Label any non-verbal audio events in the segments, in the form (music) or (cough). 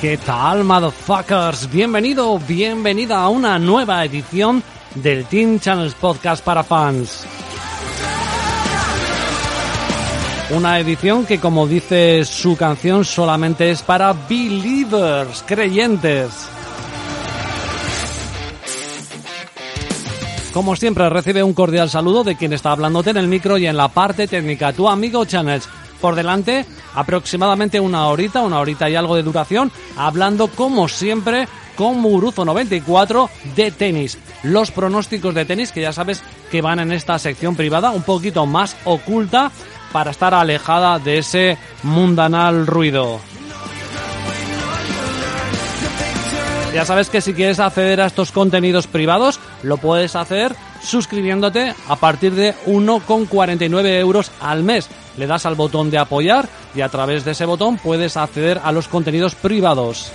¿Qué tal, motherfuckers? Bienvenido, bienvenida a una nueva edición del Team Channels Podcast para fans. Una edición que, como dice su canción, solamente es para believers, creyentes. Como siempre, recibe un cordial saludo de quien está hablándote en el micro y en la parte técnica, tu amigo Channels por delante, aproximadamente una horita, una horita y algo de duración, hablando como siempre con Muruzo 94 de tenis. Los pronósticos de tenis que ya sabes que van en esta sección privada, un poquito más oculta para estar alejada de ese mundanal ruido. Ya sabes que si quieres acceder a estos contenidos privados, lo puedes hacer suscribiéndote a partir de 1,49 euros al mes le das al botón de apoyar y a través de ese botón puedes acceder a los contenidos privados.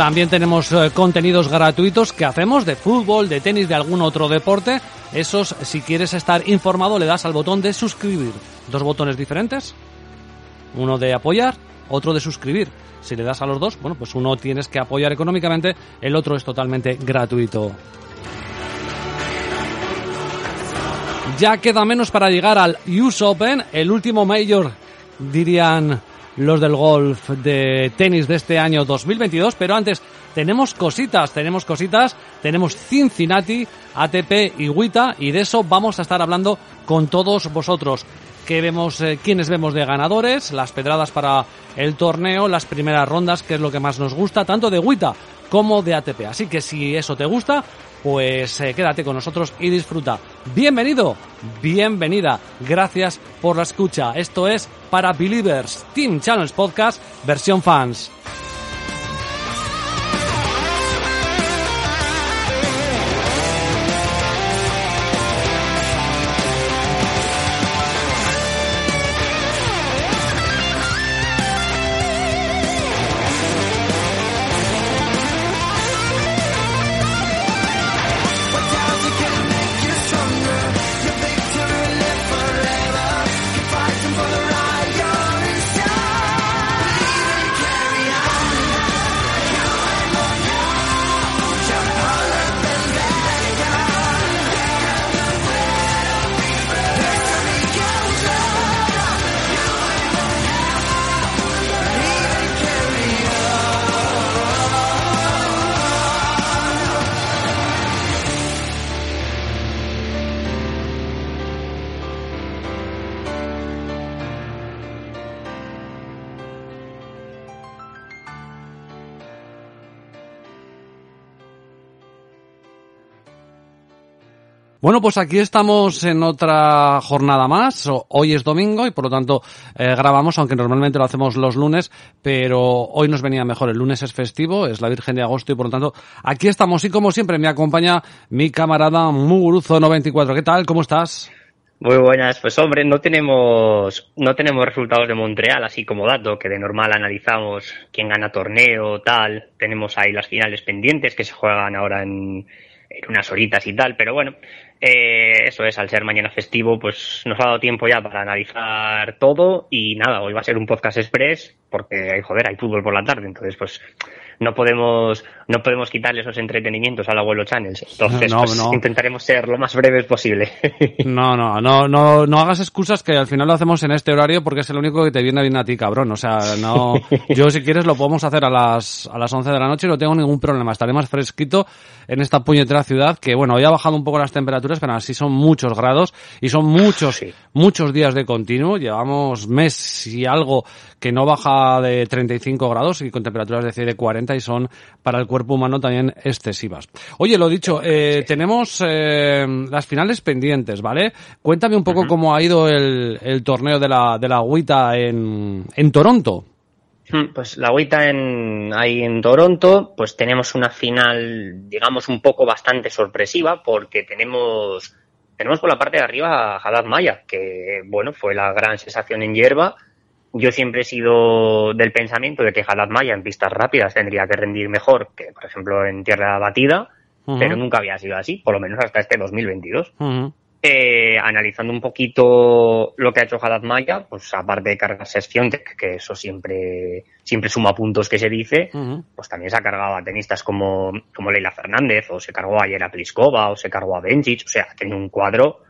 También tenemos eh, contenidos gratuitos que hacemos de fútbol, de tenis, de algún otro deporte. Esos, si quieres estar informado, le das al botón de suscribir. Dos botones diferentes. Uno de apoyar, otro de suscribir. Si le das a los dos, bueno, pues uno tienes que apoyar económicamente, el otro es totalmente gratuito. Ya queda menos para llegar al US Open, el último mayor, dirían los del golf de tenis de este año 2022, pero antes tenemos cositas, tenemos cositas, tenemos Cincinnati, ATP y WITA y de eso vamos a estar hablando con todos vosotros. Que vemos, eh, quiénes vemos de ganadores, las pedradas para el torneo, las primeras rondas, que es lo que más nos gusta, tanto de WITA como de ATP. Así que si eso te gusta, pues eh, quédate con nosotros y disfruta. Bienvenido, bienvenida, gracias por la escucha. Esto es para Believers Team Channels Podcast, versión fans. Bueno, pues aquí estamos en otra jornada más. Hoy es domingo y por lo tanto eh, grabamos, aunque normalmente lo hacemos los lunes, pero hoy nos venía mejor. El lunes es festivo, es la Virgen de Agosto y por lo tanto aquí estamos y como siempre me acompaña mi camarada Muguruzo94. ¿Qué tal? ¿Cómo estás? Muy buenas, pues hombre, no tenemos, no tenemos resultados de Montreal así como dato, que de normal analizamos quién gana torneo, tal, tenemos ahí las finales pendientes que se juegan ahora en, en unas horitas y tal, pero bueno, eh, eso es, al ser mañana festivo, pues nos ha dado tiempo ya para analizar todo y nada, hoy va a ser un podcast express porque, joder, hay fútbol por la tarde, entonces pues no podemos no podemos quitarle esos entretenimientos al abuelo Channels. Entonces, pues, intentaremos ser lo más breves posible. (laughs) no, no, no, no, no hagas excusas que al final lo hacemos en este horario porque es el único que te viene bien a ti, cabrón. O sea, no, (laughs) yo si quieres lo podemos hacer a las, a las 11 de la noche y no tengo ningún problema. Estaré más fresquito en esta puñetera ciudad que, bueno, hoy ha bajado un poco las temperaturas, pero así son muchos grados y son muchos, muchos días de continuo. Llevamos mes y algo que no baja de 35 grados y con temperaturas de, de 40 y son para el cuerpo humano también excesivas. Oye, lo dicho, eh, tenemos eh, las finales pendientes, ¿vale? Cuéntame un poco cómo ha ido el, el, torneo de la, de la agüita en, en Toronto. Hmm, pues la agüita en, ahí en Toronto, pues tenemos una final, digamos, un poco bastante sorpresiva porque tenemos, tenemos por la parte de arriba a Haddad Maya, que, bueno, fue la gran sensación en hierba yo siempre he sido del pensamiento de que Haddad Maya en pistas rápidas tendría que rendir mejor que, por ejemplo, en tierra batida, pero nunca había sido así, por lo menos hasta este 2022. eh, analizando un poquito lo que ha hecho Haddad Maya, pues aparte de cargar sesión, que eso siempre, siempre suma puntos que se dice, pues también se ha cargado a tenistas como, como Leila Fernández, o se cargó ayer a Pliskova, o se cargó a Benjic, o sea, ha tenido un cuadro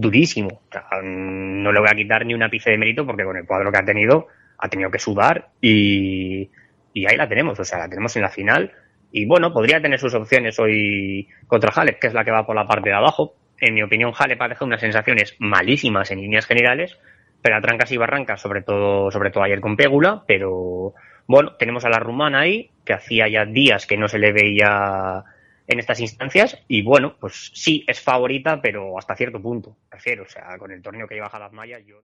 durísimo. no le voy a quitar ni un ápice de mérito porque con el cuadro que ha tenido ha tenido que sudar y, ahí la tenemos, o sea, la tenemos en la final. Y bueno, podría tener sus opciones hoy contra Halep, que es la que va por la parte de abajo. En mi opinión, Halep ha dejado unas sensaciones malísimas en líneas generales, pero a trancas y barrancas, sobre todo, sobre todo ayer con Pégula, pero bueno, tenemos a la rumana ahí, que hacía ya días que no se le veía en estas instancias y bueno, pues sí, es favorita, pero hasta cierto punto, prefiero, o sea, con el torneo que lleva las Maya yo...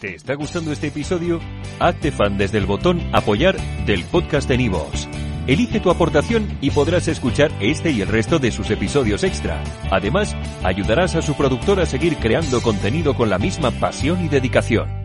¿Te está gustando este episodio? Hazte fan desde el botón apoyar del podcast de Nivos. Elige tu aportación y podrás escuchar este y el resto de sus episodios extra. Además, ayudarás a su productor a seguir creando contenido con la misma pasión y dedicación.